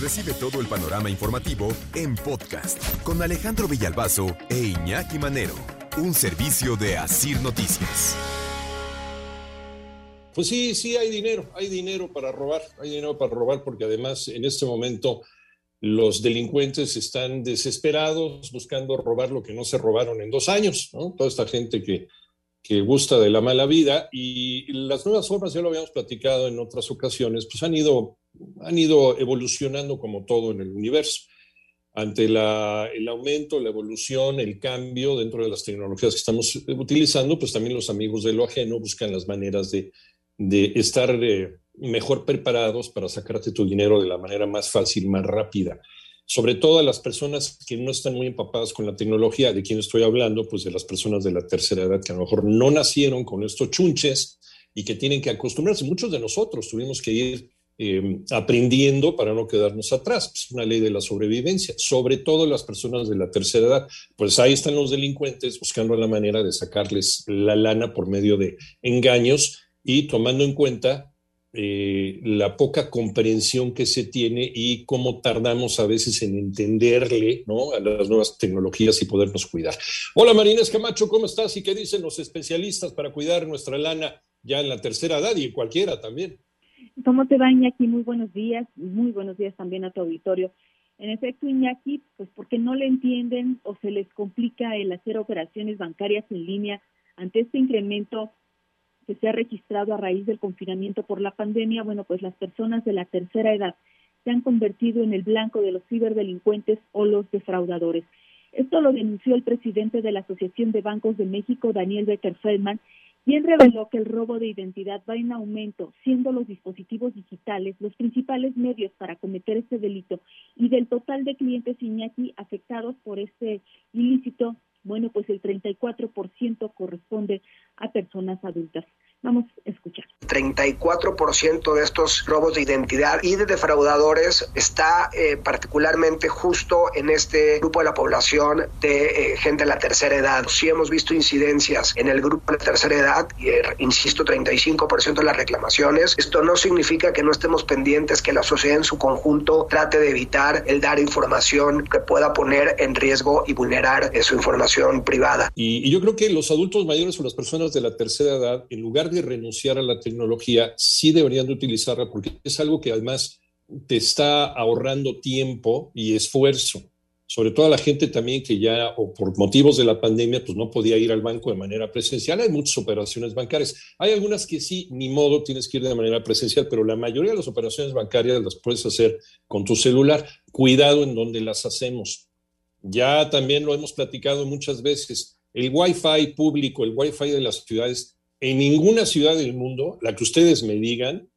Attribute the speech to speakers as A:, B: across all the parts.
A: Recibe todo el panorama informativo en podcast con Alejandro Villalbazo e Iñaki Manero, un servicio de Asir Noticias.
B: Pues sí, sí hay dinero, hay dinero para robar, hay dinero para robar porque además en este momento los delincuentes están desesperados buscando robar lo que no se robaron en dos años, ¿no? Toda esta gente que, que gusta de la mala vida y las nuevas formas, ya lo habíamos platicado en otras ocasiones, pues han ido, han ido evolucionando como todo en el universo. Ante el aumento, la evolución, el cambio dentro de las tecnologías que estamos utilizando, pues también los amigos de lo ajeno buscan las maneras de, de estar eh, mejor preparados para sacarte tu dinero de la manera más fácil, más rápida. Sobre todo a las personas que no están muy empapadas con la tecnología, de quién estoy hablando, pues de las personas de la tercera edad que a lo mejor no nacieron con estos chunches y que tienen que acostumbrarse. Muchos de nosotros tuvimos que ir eh, aprendiendo para no quedarnos atrás. Es una ley de la sobrevivencia, sobre todo las personas de la tercera edad. Pues ahí están los delincuentes buscando la manera de sacarles la lana por medio de engaños y tomando en cuenta eh, la poca comprensión que se tiene y cómo tardamos a veces en entenderle ¿no? a las nuevas tecnologías y podernos cuidar. Hola Marina Escamacho, ¿cómo estás? ¿Y qué dicen los especialistas para cuidar nuestra lana ya en la tercera edad y en cualquiera también?
C: ¿Cómo te va Iñaki? Muy buenos días, muy buenos días también a tu auditorio. En efecto, Iñaki, pues porque no le entienden o se les complica el hacer operaciones bancarias en línea ante este incremento que se ha registrado a raíz del confinamiento por la pandemia, bueno, pues las personas de la tercera edad se han convertido en el blanco de los ciberdelincuentes o los defraudadores. Esto lo denunció el presidente de la Asociación de Bancos de México, Daniel Becker Feldman, quien reveló que el robo de identidad va en aumento, siendo los dispositivos digitales los principales medios para cometer este delito. Y del total de clientes Iñaki afectados por este ilícito, bueno, pues el 34% corresponde a personas adultas. Vamos.
D: 34% de estos robos de identidad y de defraudadores está eh, particularmente justo en este grupo de la población de eh, gente de la tercera edad. Sí hemos visto incidencias en el grupo de la tercera edad, y, eh, insisto, 35% de las reclamaciones. Esto no significa que no estemos pendientes que la sociedad en su conjunto trate de evitar el dar información que pueda poner en riesgo y vulnerar su información privada.
B: Y, y yo creo que los adultos mayores o las personas de la tercera edad, en lugar de renunciar a la tecnología, sí deberían de utilizarla porque es algo que además te está ahorrando tiempo y esfuerzo. Sobre todo a la gente también que ya, o por motivos de la pandemia, pues no podía ir al banco de manera presencial. Hay muchas operaciones bancarias. Hay algunas que sí, ni modo, tienes que ir de manera presencial, pero la mayoría de las operaciones bancarias las puedes hacer con tu celular. Cuidado en donde las hacemos. Ya también lo hemos platicado muchas veces. El Wi-Fi público, el Wi-Fi de las ciudades en ninguna ciudad del mundo, la que ustedes me digan,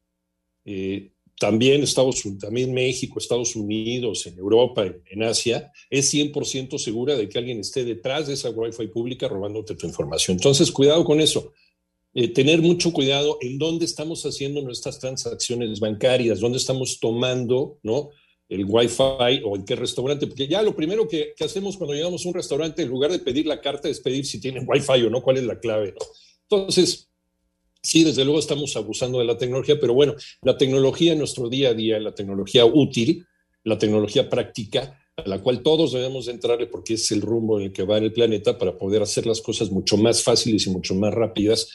B: eh, también Estados también México, Estados Unidos, en Europa, en, Asia, es 100% segura de que alguien esté detrás de esa Wi-Fi pública robándote tu información. Entonces, cuidado con eso. Eh, tener mucho cuidado en dónde estamos haciendo nuestras transacciones bancarias, dónde estamos tomando, ¿no? el Wi-Fi o en qué restaurante, porque ya lo primero que, que, hacemos cuando llegamos a un restaurante, en lugar de pedir la carta, es pedir si tienen Wi-Fi o no, cuál es la clave. ¿no? Entonces, sí, desde luego estamos abusando de la tecnología, pero bueno, la tecnología en nuestro día a día, la tecnología útil, la tecnología práctica, a la cual todos debemos entrarle porque es el rumbo en el que va el planeta para poder hacer las cosas mucho más fáciles y mucho más rápidas.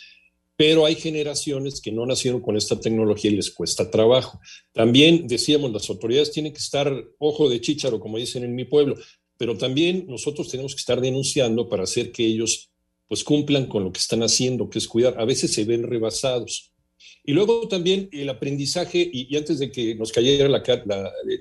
B: Pero hay generaciones que no nacieron con esta tecnología y les cuesta trabajo. También decíamos, las autoridades tienen que estar ojo de chícharo, como dicen en mi pueblo, pero también nosotros tenemos que estar denunciando para hacer que ellos pues cumplan con lo que están haciendo, que es cuidar. A veces se ven rebasados. Y luego también el aprendizaje, y, antes de que nos cayera la,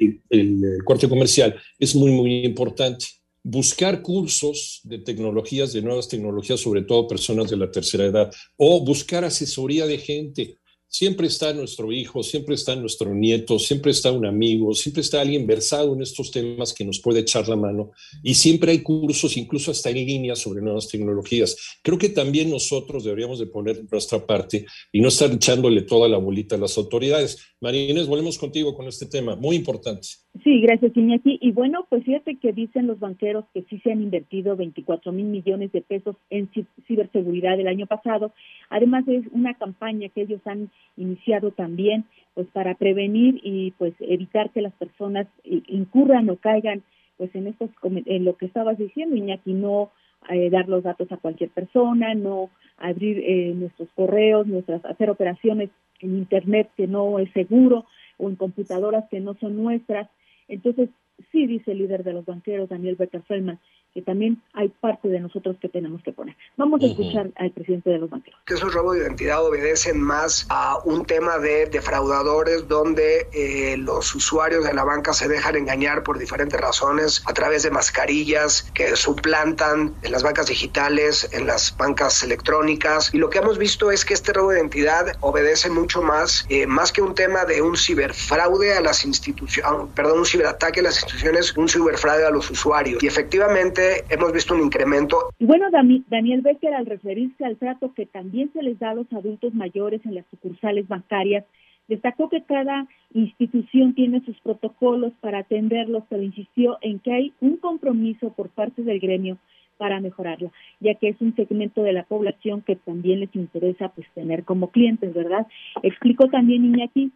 B: el, el, corte comercial, es muy, muy importante. Buscar cursos de tecnologías, de nuevas tecnologías, sobre todo personas de la tercera edad, o buscar asesoría de gente. Siempre está nuestro hijo, siempre está nuestro nieto, siempre está un amigo, siempre está alguien versado en estos temas que nos puede echar la mano y siempre hay cursos, incluso hasta en línea, sobre nuevas tecnologías. Creo que también nosotros deberíamos de poner nuestra parte y no estar echándole toda la bolita a las autoridades. María Inés, volvemos contigo con este tema, muy importante.
C: Sí, gracias, Iñaki. Y bueno, pues fíjate que dicen los banqueros que sí se han invertido 24 mil millones de pesos en ciberseguridad el año pasado. Además, es una campaña que ellos han iniciado también pues para prevenir y pues evitar que las personas incurran o caigan pues en estos en lo que estabas diciendo Iñaki no eh, dar los datos a cualquier persona no abrir eh, nuestros correos nuestras hacer operaciones en internet que no es seguro o en computadoras que no son nuestras. Entonces sí dice el líder de los banqueros Daniel Becker Feldman que también hay parte de nosotros que tenemos que poner. Vamos a escuchar al presidente de los banqueros.
D: Que esos robos de identidad obedecen más a un tema de defraudadores donde eh, los usuarios de la banca se dejan engañar por diferentes razones a través de mascarillas que suplantan en las bancas digitales, en las bancas electrónicas. Y lo que hemos visto es que este robo de identidad obedece mucho más, eh, más que un tema de un ciberfraude a las instituciones, ah, perdón, un ciberataque a las instituciones, un ciberfraude a los usuarios. Y efectivamente hemos visto un incremento.
C: Bueno, Daniel Becker, al referirse al trato que también se les da a los adultos mayores en las sucursales bancarias, destacó que cada institución tiene sus protocolos para atenderlos, pero insistió en que hay un compromiso por parte del gremio para mejorarla, ya que es un segmento de la población que también les interesa pues tener como clientes, ¿verdad? Explicó también Iñaki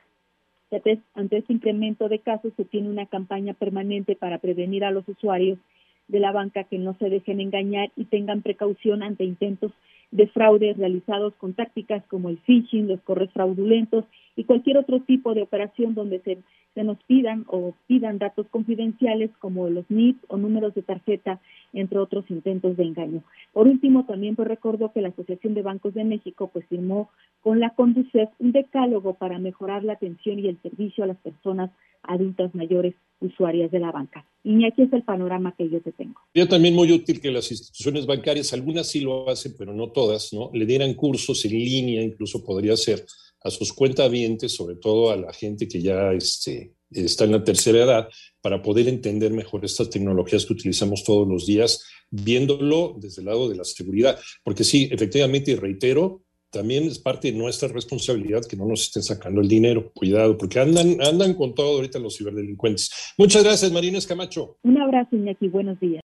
C: que ante este incremento de casos se tiene una campaña permanente para prevenir a los usuarios de la banca que no se dejen engañar y tengan precaución ante intentos de fraude realizados con tácticas como el phishing, los correos fraudulentos y cualquier otro tipo de operación donde se, se nos pidan o pidan datos confidenciales como los NIP o números de tarjeta, entre otros intentos de engaño. Por último, también pues recordó que la Asociación de Bancos de México pues firmó con la Conducef un decálogo para mejorar la atención y el servicio a las personas adultas mayores usuarias de la banca. Y aquí es el panorama que yo te tengo.
B: Sería también muy útil que las instituciones bancarias, algunas sí lo hacen, pero no todas, ¿no? Le dieran cursos en línea, incluso podría ser, a sus cuentavientes, sobre todo a la gente que ya este, está en la tercera edad, para poder entender mejor estas tecnologías que utilizamos todos los días, viéndolo desde el lado de la seguridad. Porque sí, efectivamente, y reitero, también es parte de nuestra responsabilidad que no nos estén sacando el dinero. Cuidado, porque andan, andan con todo ahorita los ciberdelincuentes. Muchas gracias, Marina Escamacho.
C: Un abrazo, Iñaki. Buenos días.